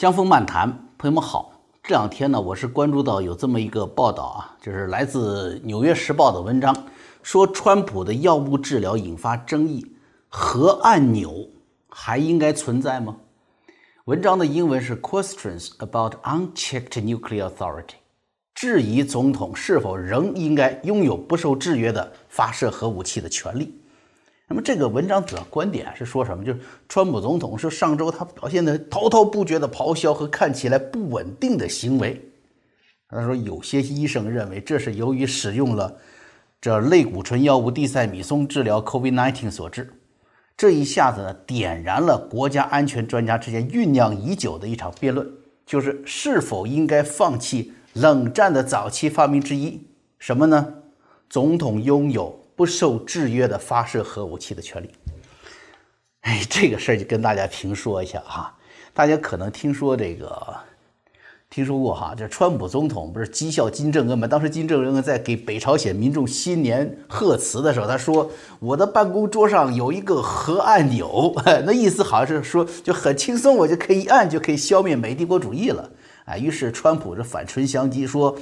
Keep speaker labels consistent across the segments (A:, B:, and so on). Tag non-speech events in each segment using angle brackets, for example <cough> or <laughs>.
A: 江峰漫谈，朋友们好。这两天呢，我是关注到有这么一个报道啊，就是来自《纽约时报》的文章，说川普的药物治疗引发争议，核按钮还应该存在吗？文章的英文是 Questions about unchecked nuclear authority，质疑总统是否仍应该拥有不受制约的发射核武器的权利。那么这个文章主要观点是说什么？就是川普总统说上周他表现的滔滔不绝的咆哮和看起来不稳定的行为。他说有些医生认为这是由于使用了这类固醇药物地塞米松治疗 COVID-19 所致。这一下子呢，点燃了国家安全专家之间酝酿已久的一场辩论，就是是否应该放弃冷战的早期发明之一，什么呢？总统拥有。不受制约的发射核武器的权利，哎，这个事儿就跟大家评说一下哈。大家可能听说这个，听说过哈，这川普总统不是讥笑金正恩吗？当时金正恩在给北朝鲜民众新年贺词的时候，他说：“我的办公桌上有一个核按钮。” <laughs> 那意思好像是说，就很轻松，我就可以一按就可以消灭美帝国主义了。啊，于是川普这反唇相讥说。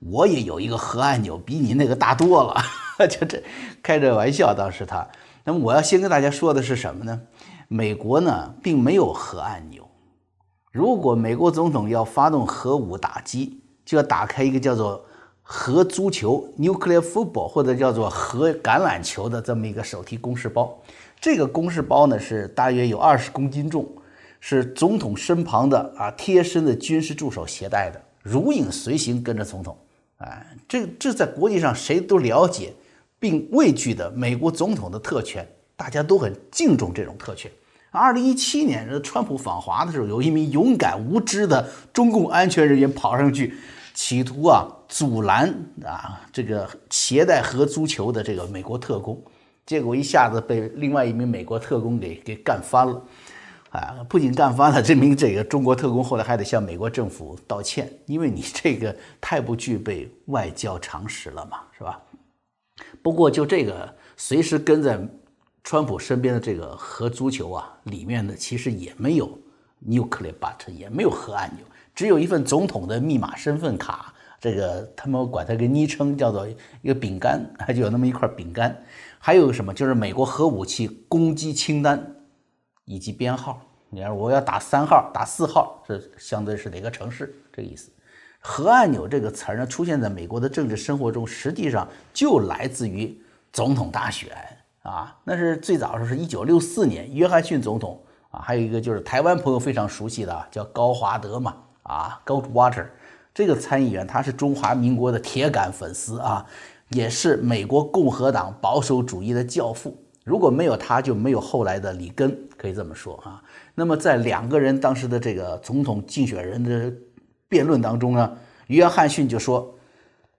A: 我也有一个核按钮，比你那个大多了，<laughs> 就这开着玩笑。当时他，那么我要先跟大家说的是什么呢？美国呢并没有核按钮。如果美国总统要发动核武打击，就要打开一个叫做核足球 （nuclear football） 或者叫做核橄榄球的这么一个手提公事包。这个公事包呢是大约有二十公斤重，是总统身旁的啊贴身的军事助手携带的，如影随形跟着总统。哎，这这在国际上谁都了解并畏惧的美国总统的特权，大家都很敬重这种特权。二零一七年，川普访华的时候，有一名勇敢无知的中共安全人员跑上去，企图啊阻拦啊这个携带核足球的这个美国特工，结果一下子被另外一名美国特工给给干翻了。啊，不仅干翻了，证明这个中国特工后来还得向美国政府道歉，因为你这个太不具备外交常识了嘛，是吧？不过就这个随时跟在川普身边的这个核足球啊，里面呢其实也没有 nuclear button，也没有核按钮，只有一份总统的密码身份卡，这个他们管它个昵称叫做一个饼干，就有那么一块饼干，还有什么就是美国核武器攻击清单。以及编号，你看我要打三号，打四号这相对是哪个城市？这个意思。核按钮这个词儿呢，出现在美国的政治生活中，实际上就来自于总统大选啊。那是最早时候是一九六四年，约翰逊总统啊，还有一个就是台湾朋友非常熟悉的叫高华德嘛啊，Goldwater 这个参议员，他是中华民国的铁杆粉丝啊，也是美国共和党保守主义的教父。如果没有他，就没有后来的里根，可以这么说啊。那么在两个人当时的这个总统竞选人的辩论当中呢，约翰逊就说：“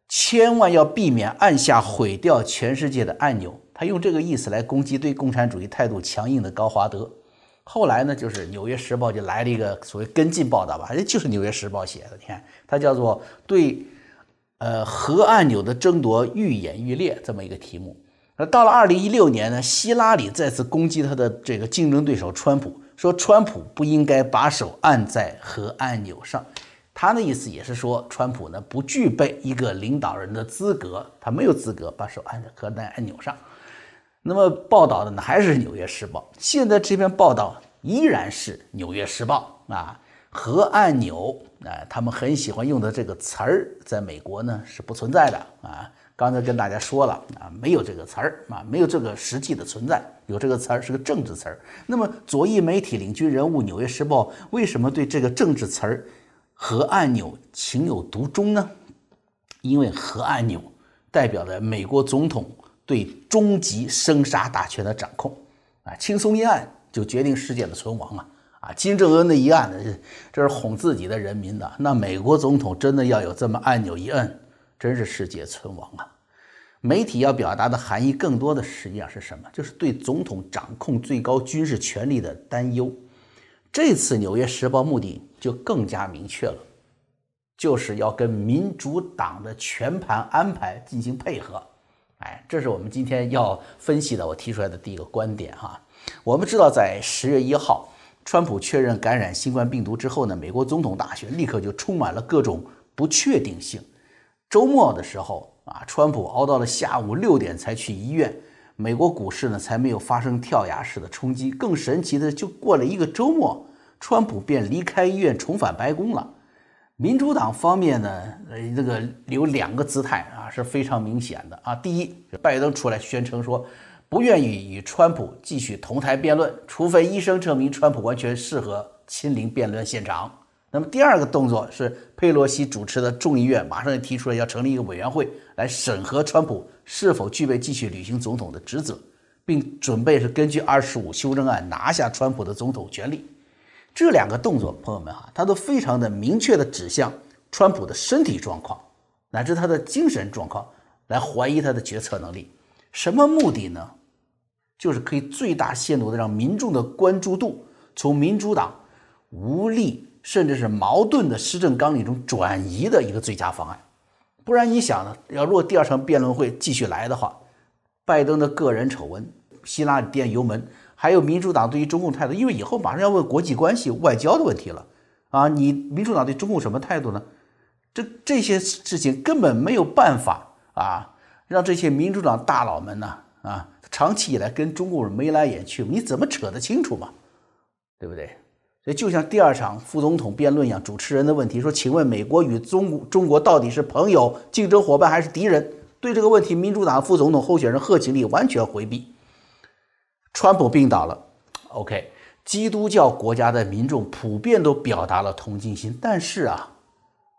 A: 千万要避免按下毁掉全世界的按钮。”他用这个意思来攻击对共产主义态度强硬的高华德。后来呢，就是《纽约时报》就来了一个所谓跟进报道吧，就是《纽约时报》写的。你看，它叫做“对呃核按钮的争夺愈演愈烈”这么一个题目。到了二零一六年呢，希拉里再次攻击他的这个竞争对手川普，说川普不应该把手按在核按钮上。他的意思也是说，川普呢不具备一个领导人的资格，他没有资格把手按在核弹按钮上。那么报道的呢还是《纽约时报》，现在这篇报道依然是《纽约时报》啊，核按钮啊，他们很喜欢用的这个词儿，在美国呢是不存在的啊。刚才跟大家说了啊，没有这个词儿啊，没有这个实际的存在。有这个词儿是个政治词儿。那么左翼媒体领军人物《纽约时报》为什么对这个政治词儿“核按钮”情有独钟呢？因为核按钮代表着美国总统对终极生杀大权的掌控啊，轻松一按就决定世界的存亡啊！啊，金正恩的一按，这是哄自己的人民的。那美国总统真的要有这么按钮一摁？真是世界存亡啊！媒体要表达的含义更多的实际上是什么？就是对总统掌控最高军事权力的担忧。这次《纽约时报》目的就更加明确了，就是要跟民主党的全盘安排进行配合。哎，这是我们今天要分析的，我提出来的第一个观点哈。我们知道，在十月一号，川普确认感染新冠病毒之后呢，美国总统大选立刻就充满了各种不确定性。周末的时候啊，川普熬到了下午六点才去医院，美国股市呢才没有发生跳崖式的冲击。更神奇的，就过了一个周末，川普便离开医院重返白宫了。民主党方面呢，呃，这个有两个姿态啊是非常明显的啊。第一，拜登出来宣称说。不愿意与川普继续同台辩论，除非医生证明川普完全适合亲临辩论现场。那么第二个动作是，佩洛西主持的众议院马上就提出了要成立一个委员会来审核川普是否具备继续履行总统的职责，并准备是根据二十五修正案拿下川普的总统权力。这两个动作，朋友们哈，他都非常的明确的指向川普的身体状况乃至他的精神状况，来怀疑他的决策能力。什么目的呢？就是可以最大限度的让民众的关注度从民主党无力甚至是矛盾的施政纲领中转移的一个最佳方案。不然你想呢？要如果第二场辩论会继续来的话，拜登的个人丑闻、希拉里电油门，还有民主党对于中共态度，因为以后马上要问国际关系、外交的问题了啊！你民主党对中共什么态度呢？这这些事情根本没有办法啊！让这些民主党大佬们呢，啊，长期以来跟中共人眉来眼去，你怎么扯得清楚嘛？对不对？所以就像第二场副总统辩论一样，主持人的问题说：“请问美国与中中国到底是朋友、竞争伙伴还是敌人？”对这个问题，民主党副总统候选人贺锦丽完全回避。川普病倒了，OK，基督教国家的民众普遍都表达了同情心，但是啊，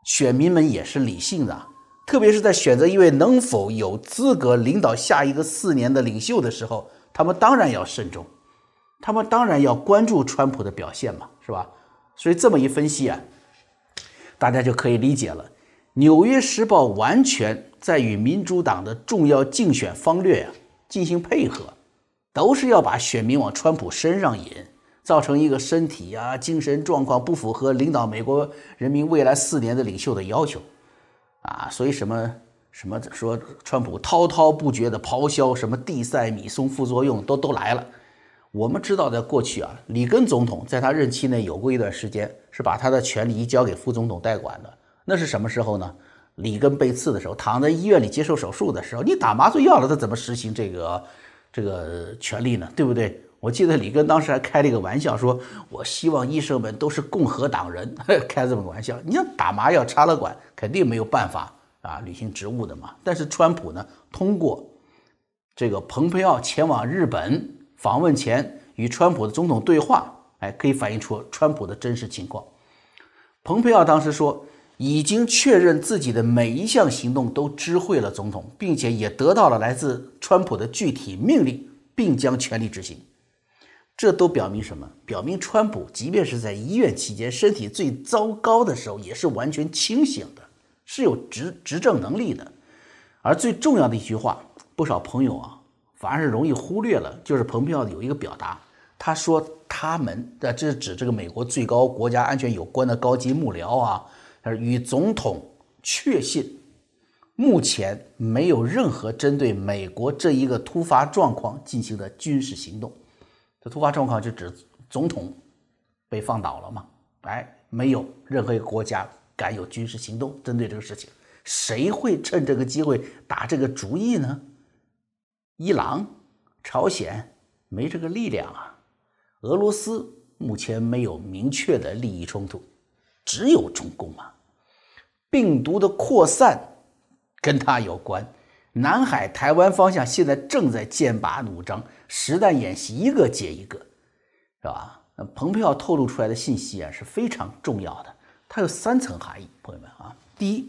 A: 选民们也是理性的。特别是在选择一位能否有资格领导下一个四年的领袖的时候，他们当然要慎重，他们当然要关注川普的表现嘛，是吧？所以这么一分析啊，大家就可以理解了。《纽约时报》完全在与民主党的重要竞选方略啊进行配合，都是要把选民往川普身上引，造成一个身体啊精神状况不符合领导美国人民未来四年的领袖的要求。啊，所以什么什么说川普滔滔不绝的咆哮，什么地塞米松副作用都都来了。我们知道，在过去啊，里根总统在他任期内有过一段时间是把他的权力移交给副总统代管的。那是什么时候呢？里根被刺的时候，躺在医院里接受手术的时候，你打麻醉药了，他怎么实行这个这个权利呢？对不对？我记得里根当时还开了一个玩笑，说我希望医生们都是共和党人，<laughs> 开这么个玩笑。你像打麻药插了管，肯定没有办法啊履行职务的嘛。但是川普呢，通过这个蓬佩奥前往日本访问前与川普的总统对话，哎，可以反映出川普的真实情况。蓬佩奥当时说，已经确认自己的每一项行动都知会了总统，并且也得到了来自川普的具体命令，并将全力执行。这都表明什么？表明川普即便是在医院期间身体最糟糕的时候，也是完全清醒的，是有执执政能力的。而最重要的一句话，不少朋友啊反而是容易忽略了，就是蓬佩奥有一个表达，他说他们的这是指这个美国最高国家安全有关的高级幕僚啊，他与总统确信，目前没有任何针对美国这一个突发状况进行的军事行动。这突发状况就指总统被放倒了嘛？哎，没有任何一个国家敢有军事行动针对这个事情。谁会趁这个机会打这个主意呢？伊朗、朝鲜没这个力量啊。俄罗斯目前没有明确的利益冲突，只有中共啊。病毒的扩散跟他有关。南海、台湾方向现在正在剑拔弩张，实弹演习一个接一个，是吧？那蓬佩奥透露出来的信息啊是非常重要的，它有三层含义，朋友们啊。第一，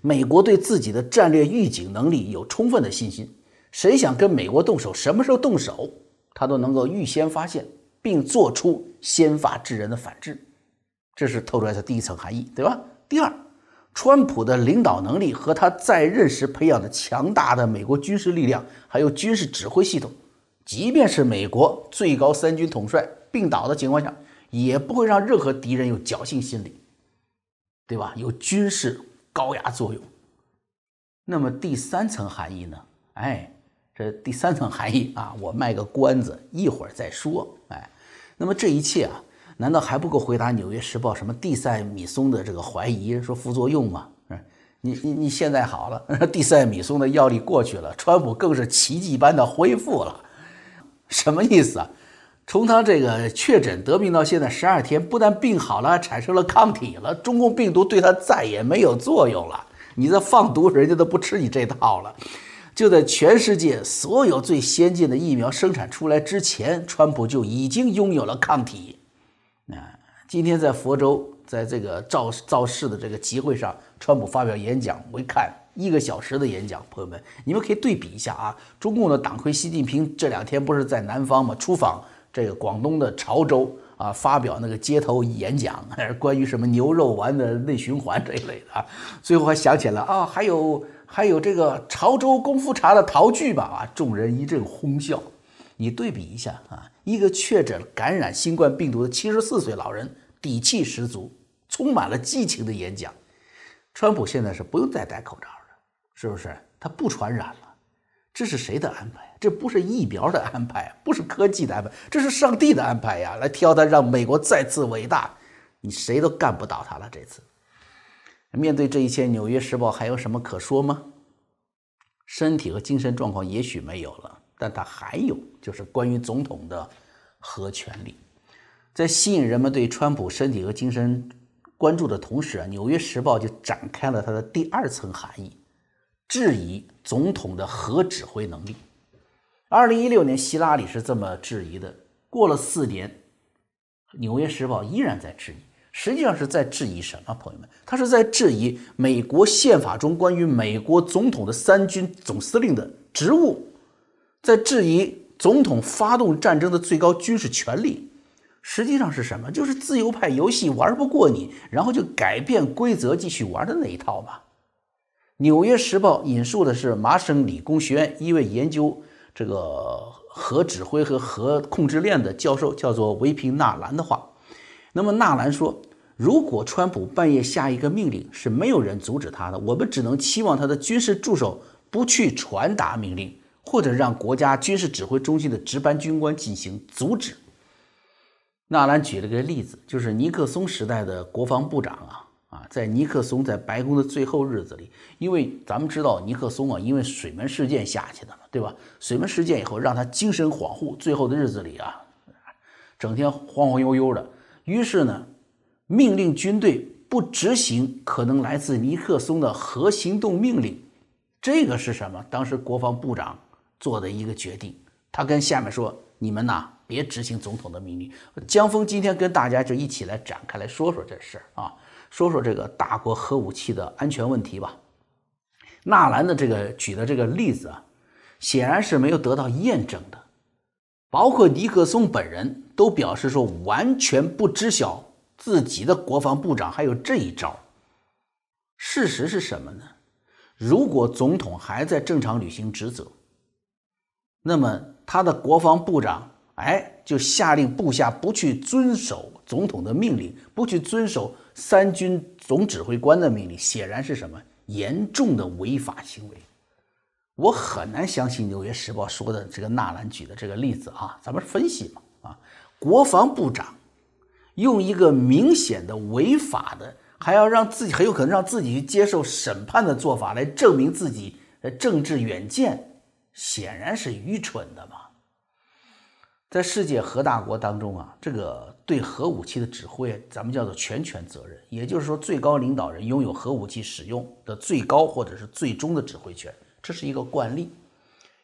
A: 美国对自己的战略预警能力有充分的信心，谁想跟美国动手，什么时候动手，他都能够预先发现，并做出先发制人的反制，这是透出来的第一层含义，对吧？第二。川普的领导能力和他在任时培养的强大的美国军事力量，还有军事指挥系统，即便是美国最高三军统帅病倒的情况下，也不会让任何敌人有侥幸心理，对吧？有军事高压作用。那么第三层含义呢？哎，这第三层含义啊，我卖个关子，一会儿再说。哎，那么这一切啊，难道还不够回答《纽约时报》什么地塞米松的这个怀疑，说副作用吗？你你你现在好了，<laughs> 地塞米松的药力过去了，川普更是奇迹般的恢复了，什么意思啊？从他这个确诊得病到现在十二天，不但病好了，产生了抗体了，中共病毒对他再也没有作用了。你这放毒，人家都不吃你这套了。就在全世界所有最先进的疫苗生产出来之前，川普就已经拥有了抗体。啊，今天在佛州，在这个造造势的这个集会上。川普发表演讲，我一看一个小时的演讲，朋友们，你们可以对比一下啊。中共的党魁习近平这两天不是在南方吗？出访这个广东的潮州啊，发表那个街头演讲，<laughs> 关于什么牛肉丸的内循环这一类的啊。最后还想起来啊，还有还有这个潮州功夫茶的陶具吧啊，众人一阵哄笑。你对比一下啊，一个确诊感染新冠病毒的七十四岁老人，底气十足，充满了激情的演讲。川普现在是不用再戴口罩了，是不是？他不传染了，这是谁的安排？这不是疫苗的安排，不是科技的安排，这是上帝的安排呀！来挑他，让美国再次伟大，你谁都干不倒他了。这次，面对这一切，《纽约时报》还有什么可说吗？身体和精神状况也许没有了，但他还有，就是关于总统的核权利，在吸引人们对川普身体和精神。关注的同时啊，《纽约时报》就展开了它的第二层含义，质疑总统的核指挥能力。二零一六年，希拉里是这么质疑的。过了四年，《纽约时报》依然在质疑。实际上是在质疑什么？朋友们，他是在质疑美国宪法中关于美国总统的三军总司令的职务，在质疑总统发动战争的最高军事权力。实际上是什么？就是自由派游戏玩不过你，然后就改变规则继续玩的那一套吧。《纽约时报》引述的是麻省理工学院一位研究这个核指挥和核控制链的教授，叫做维平纳兰的话。那么纳兰说，如果川普半夜下一个命令，是没有人阻止他的，我们只能期望他的军事助手不去传达命令，或者让国家军事指挥中心的值班军官进行阻止。纳兰举了个例子，就是尼克松时代的国防部长啊啊，在尼克松在白宫的最后日子里，因为咱们知道尼克松啊，因为水门事件下去的嘛，对吧？水门事件以后让他精神恍惚，最后的日子里啊，整天晃晃悠悠的。于是呢，命令军队不执行可能来自尼克松的核行动命令，这个是什么？当时国防部长做的一个决定，他跟下面说：“你们呐。”别执行总统的命令。江峰今天跟大家就一起来展开来说说这事儿啊，说说这个大国核武器的安全问题吧。纳兰的这个举的这个例子啊，显然是没有得到验证的，包括尼克松本人都表示说完全不知晓自己的国防部长还有这一招。事实是什么呢？如果总统还在正常履行职责，那么他的国防部长。哎，就下令部下不去遵守总统的命令，不去遵守三军总指挥官的命令，显然是什么严重的违法行为。我很难相信《纽约时报》说的这个纳兰举的这个例子啊，咱们分析嘛啊，国防部长用一个明显的违法的，还要让自己很有可能让自己去接受审判的做法来证明自己的政治远见，显然是愚蠢的嘛。在世界核大国当中啊，这个对核武器的指挥，咱们叫做全权责任，也就是说，最高领导人拥有核武器使用的最高或者是最终的指挥权，这是一个惯例。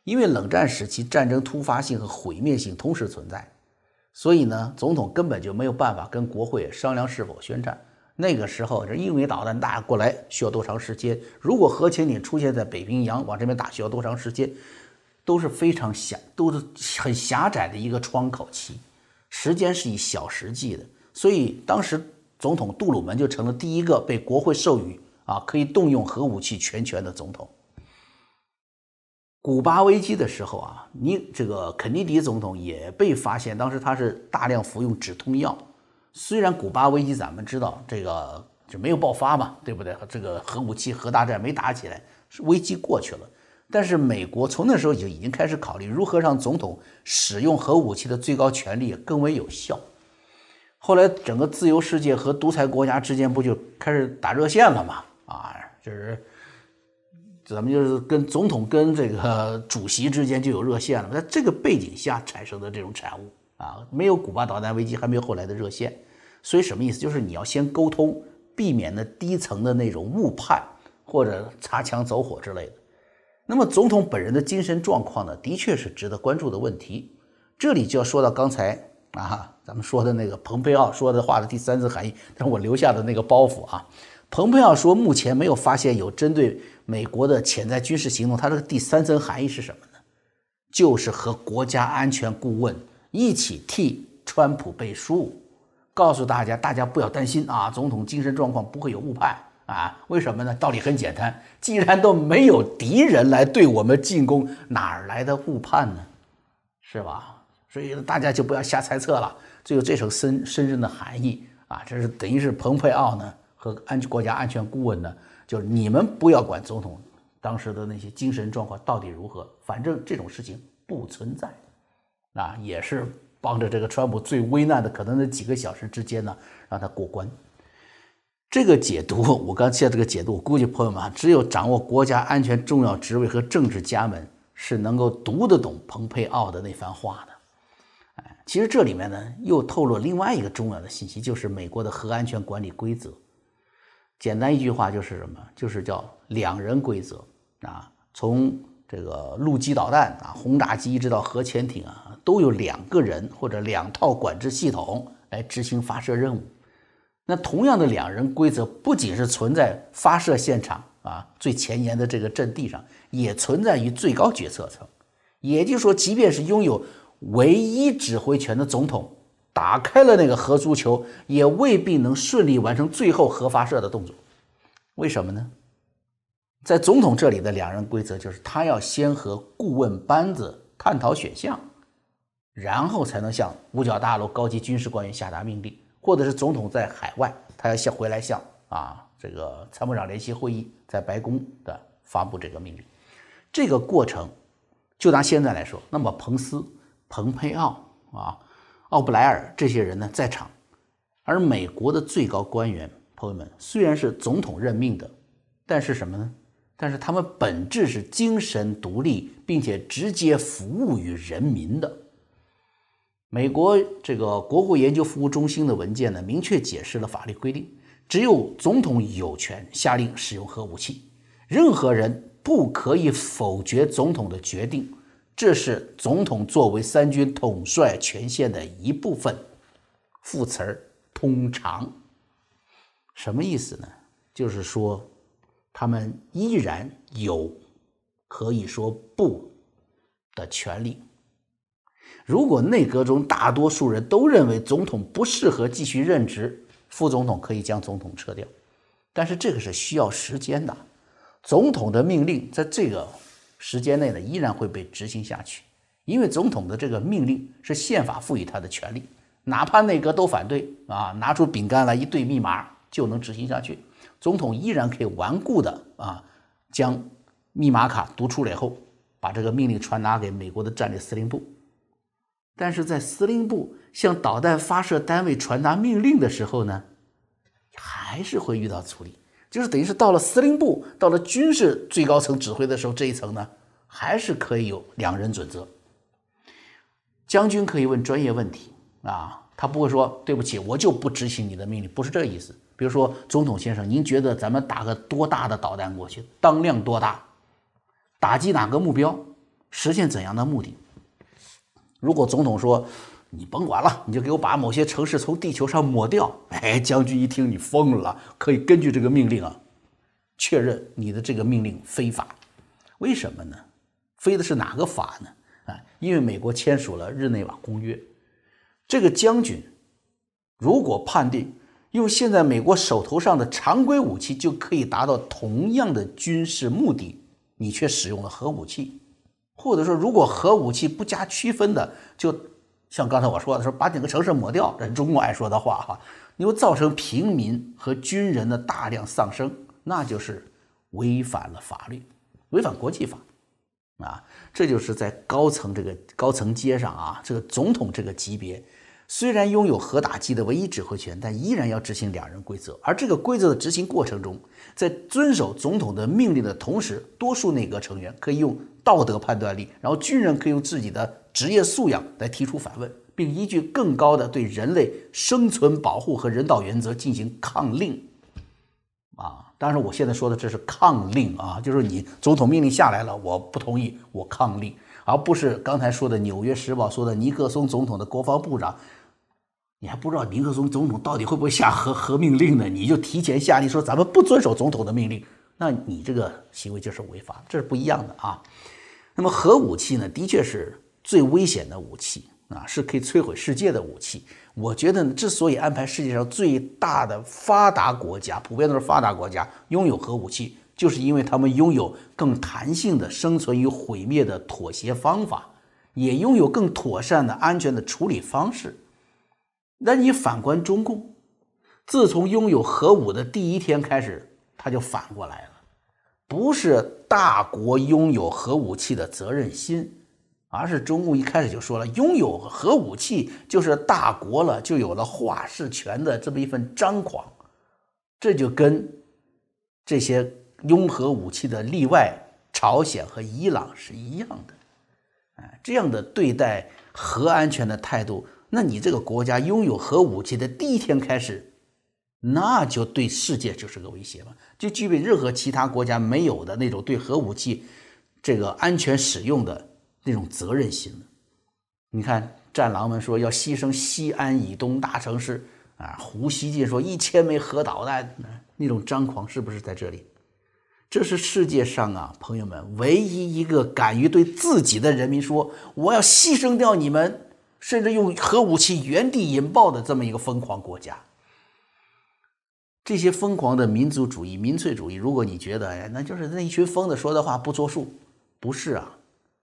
A: 因为冷战时期战争突发性和毁灭性同时存在，所以呢，总统根本就没有办法跟国会商量是否宣战。那个时候，这英美导弹打过来需要多长时间？如果核潜艇出现在北冰洋，往这边打需要多长时间？都是非常狭，都是很狭窄的一个窗口期，时间是以小时计的，所以当时总统杜鲁门就成了第一个被国会授予啊可以动用核武器全权的总统。古巴危机的时候啊，你这个肯尼迪总统也被发现，当时他是大量服用止痛药，虽然古巴危机咱们知道这个就没有爆发嘛，对不对？这个核武器核大战没打起来，是危机过去了。但是美国从那时候就已经开始考虑如何让总统使用核武器的最高权力更为有效。后来整个自由世界和独裁国家之间不就开始打热线了吗？啊，就是咱们就是跟总统跟这个主席之间就有热线了。在这个背景下产生的这种产物啊，没有古巴导弹危机，还没有后来的热线。所以什么意思？就是你要先沟通，避免那低层的那种误判或者擦枪走火之类的。那么，总统本人的精神状况呢，的确是值得关注的问题。这里就要说到刚才啊，咱们说的那个蓬佩奥说的话的第三层含义，但是我留下的那个包袱啊。蓬佩奥说，目前没有发现有针对美国的潜在军事行动。他这个第三层含义是什么呢？就是和国家安全顾问一起替川普背书，告诉大家，大家不要担心啊，总统精神状况不会有误判。啊，为什么呢？道理很简单，既然都没有敌人来对我们进攻，哪来的误判呢？是吧？所以大家就不要瞎猜测了。这有这层深深深的含义啊，这是等于是蓬佩奥呢和安国家安全顾问呢，就是你们不要管总统当时的那些精神状况到底如何，反正这种事情不存在，啊，也是帮着这个川普最危难的可能那几个小时之间呢，让他过关。这个解读，我刚才这个解读，我估计朋友们只有掌握国家安全重要职位和政治家们是能够读得懂蓬佩奥的那番话的。哎，其实这里面呢，又透露另外一个重要的信息，就是美国的核安全管理规则。简单一句话就是什么？就是叫两人规则啊。从这个陆基导弹啊、轰炸机一直到核潜艇啊，都有两个人或者两套管制系统来执行发射任务。那同样的两人规则不仅是存在发射现场啊最前沿的这个阵地上，也存在于最高决策层。也就是说，即便是拥有唯一指挥权的总统，打开了那个核足球，也未必能顺利完成最后核发射的动作。为什么呢？在总统这里的两人规则就是，他要先和顾问班子探讨选项，然后才能向五角大楼高级军事官员下达命令。或者是总统在海外，他要向回来向啊这个参谋长联席会议在白宫的发布这个命令，这个过程就拿现在来说，那么彭斯、蓬佩奥啊、奥布莱尔这些人呢在场，而美国的最高官员朋友们虽然是总统任命的，但是什么呢？但是他们本质是精神独立，并且直接服务于人民的。美国这个国会研究服务中心的文件呢，明确解释了法律规定，只有总统有权下令使用核武器，任何人不可以否决总统的决定，这是总统作为三军统帅权限的一部分。副词儿通常什么意思呢？就是说，他们依然有可以说不的权利。如果内阁中大多数人都认为总统不适合继续任职，副总统可以将总统撤掉，但是这个是需要时间的。总统的命令在这个时间内呢，依然会被执行下去，因为总统的这个命令是宪法赋予他的权利，哪怕内阁都反对啊，拿出饼干来一对密码就能执行下去，总统依然可以顽固的啊，将密码卡读出来后，把这个命令传达给美国的战略司令部。但是在司令部向导弹发射单位传达命令的时候呢，还是会遇到阻力，就是等于是到了司令部，到了军事最高层指挥的时候，这一层呢，还是可以有两人准则。将军可以问专业问题啊，他不会说对不起，我就不执行你的命令，不是这个意思。比如说，总统先生，您觉得咱们打个多大的导弹过去，当量多大，打击哪个目标，实现怎样的目的？如果总统说：“你甭管了，你就给我把某些城市从地球上抹掉。”哎，将军一听你疯了，可以根据这个命令啊，确认你的这个命令非法。为什么呢？非的是哪个法呢？啊，因为美国签署了日内瓦公约。这个将军如果判定用现在美国手头上的常规武器就可以达到同样的军事目的，你却使用了核武器。或者说，如果核武器不加区分的，就像刚才我说的，说把整个城市抹掉，这是中共爱说的话哈，你会造成平民和军人的大量丧生，那就是违反了法律，违反国际法，啊，这就是在高层这个高层阶上啊，这个总统这个级别，虽然拥有核打击的唯一指挥权，但依然要执行两人规则。而这个规则的执行过程中，在遵守总统的命令的同时，多数内阁成员可以用道德判断力，然后军人可以用自己的职业素养来提出反问，并依据更高的对人类生存保护和人道原则进行抗令。啊。当然，我现在说的这是抗令啊，就是你总统命令下来了，我不同意，我抗令，而不是刚才说的《纽约时报》说的尼克松总统的国防部长，你还不知道尼克松总统到底会不会下核核命令呢？你就提前下令说咱们不遵守总统的命令，那你这个行为就是违法，这是不一样的啊。那么核武器呢，的确是最危险的武器啊，是可以摧毁世界的武器。我觉得，之所以安排世界上最大的发达国家，普遍都是发达国家拥有核武器，就是因为他们拥有更弹性的生存与毁灭的妥协方法，也拥有更妥善的安全的处理方式。那你反观中共，自从拥有核武的第一天开始，他就反过来了，不是大国拥有核武器的责任心。而是中共一开始就说了，拥有核武器就是大国了，就有了话事权的这么一份张狂，这就跟这些拥核武器的例外，朝鲜和伊朗是一样的。哎，这样的对待核安全的态度，那你这个国家拥有核武器的第一天开始，那就对世界就是个威胁嘛，就具备任何其他国家没有的那种对核武器这个安全使用的。那种责任心你看战狼们说要牺牲西安以东大城市啊，胡锡进说一千枚核导弹，那种张狂是不是在这里？这是世界上啊，朋友们唯一一个敢于对自己的人民说我要牺牲掉你们，甚至用核武器原地引爆的这么一个疯狂国家。这些疯狂的民族主义、民粹主义，如果你觉得哎，那就是那一群疯子说的话不作数，不是啊。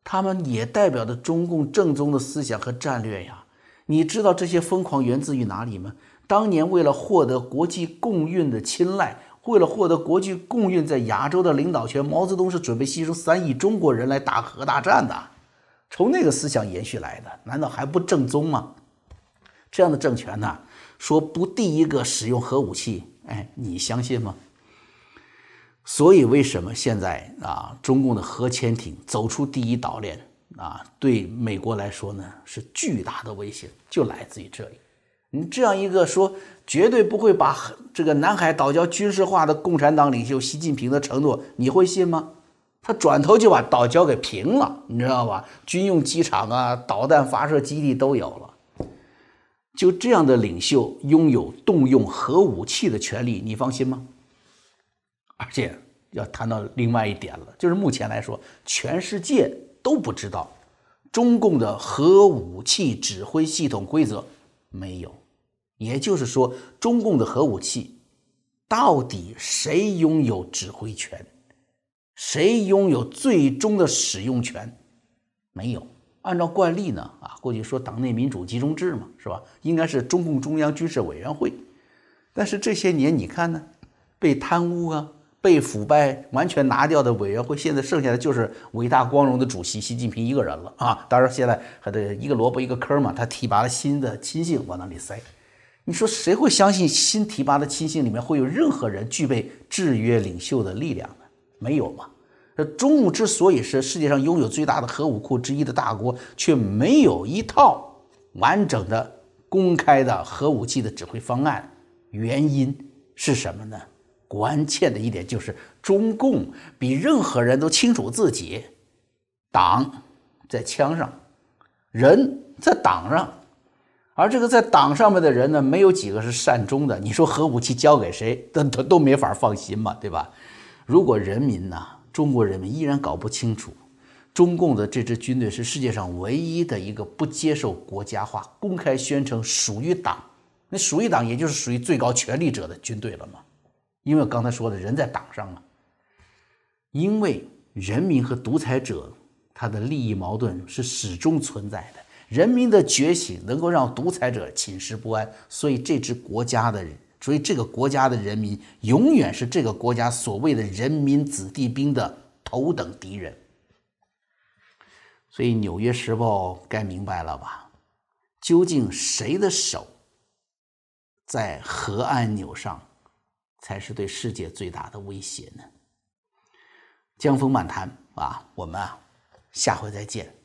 A: 他们也代表着中共正宗的思想和战略呀！你知道这些疯狂源自于哪里吗？当年为了获得国际共运的青睐，为了获得国际共运在亚洲的领导权，毛泽东是准备牺牲三亿中国人来打核大战的，从那个思想延续来的，难道还不正宗吗？这样的政权呢，说不第一个使用核武器，哎，你相信吗？所以，为什么现在啊，中共的核潜艇走出第一岛链啊，对美国来说呢是巨大的威胁，就来自于这里。你这样一个说绝对不会把这个南海岛礁军事化的共产党领袖习近平的承诺，你会信吗？他转头就把岛礁给平了，你知道吧？军用机场啊，导弹发射基地都有了。就这样的领袖拥有动用核武器的权利，你放心吗？而且要谈到另外一点了，就是目前来说，全世界都不知道中共的核武器指挥系统规则没有，也就是说，中共的核武器到底谁拥有指挥权，谁拥有最终的使用权？没有。按照惯例呢，啊，过去说党内民主集中制嘛，是吧？应该是中共中央军事委员会，但是这些年你看呢，被贪污啊。被腐败完全拿掉的委员会，现在剩下的就是伟大光荣的主席习近平一个人了啊！当然，现在还得一个萝卜一个坑嘛，他提拔了新的亲信往那里塞。你说谁会相信新提拔的亲信里面会有任何人具备制约领袖的力量呢？没有嘛？这中共之所以是世界上拥有最大的核武库之一的大国，却没有一套完整的公开的核武器的指挥方案，原因是什么呢？关键的一点就是，中共比任何人都清楚自己，党在枪上，人在党上，而这个在党上面的人呢，没有几个是善终的。你说核武器交给谁，都都都没法放心嘛，对吧？如果人民呐，中国人民依然搞不清楚，中共的这支军队是世界上唯一的一个不接受国家化、公开宣称属于党，那属于党，也就是属于最高权力者的军队了吗？因为刚才说的人在党上啊，因为人民和独裁者他的利益矛盾是始终存在的，人民的觉醒能够让独裁者寝食不安，所以这支国家的人，所以这个国家的人民永远是这个国家所谓的人民子弟兵的头等敌人。所以《纽约时报》该明白了吧？究竟谁的手在核按钮上，才是对世界最大的威胁呢。江峰漫谈啊，我们啊，下回再见。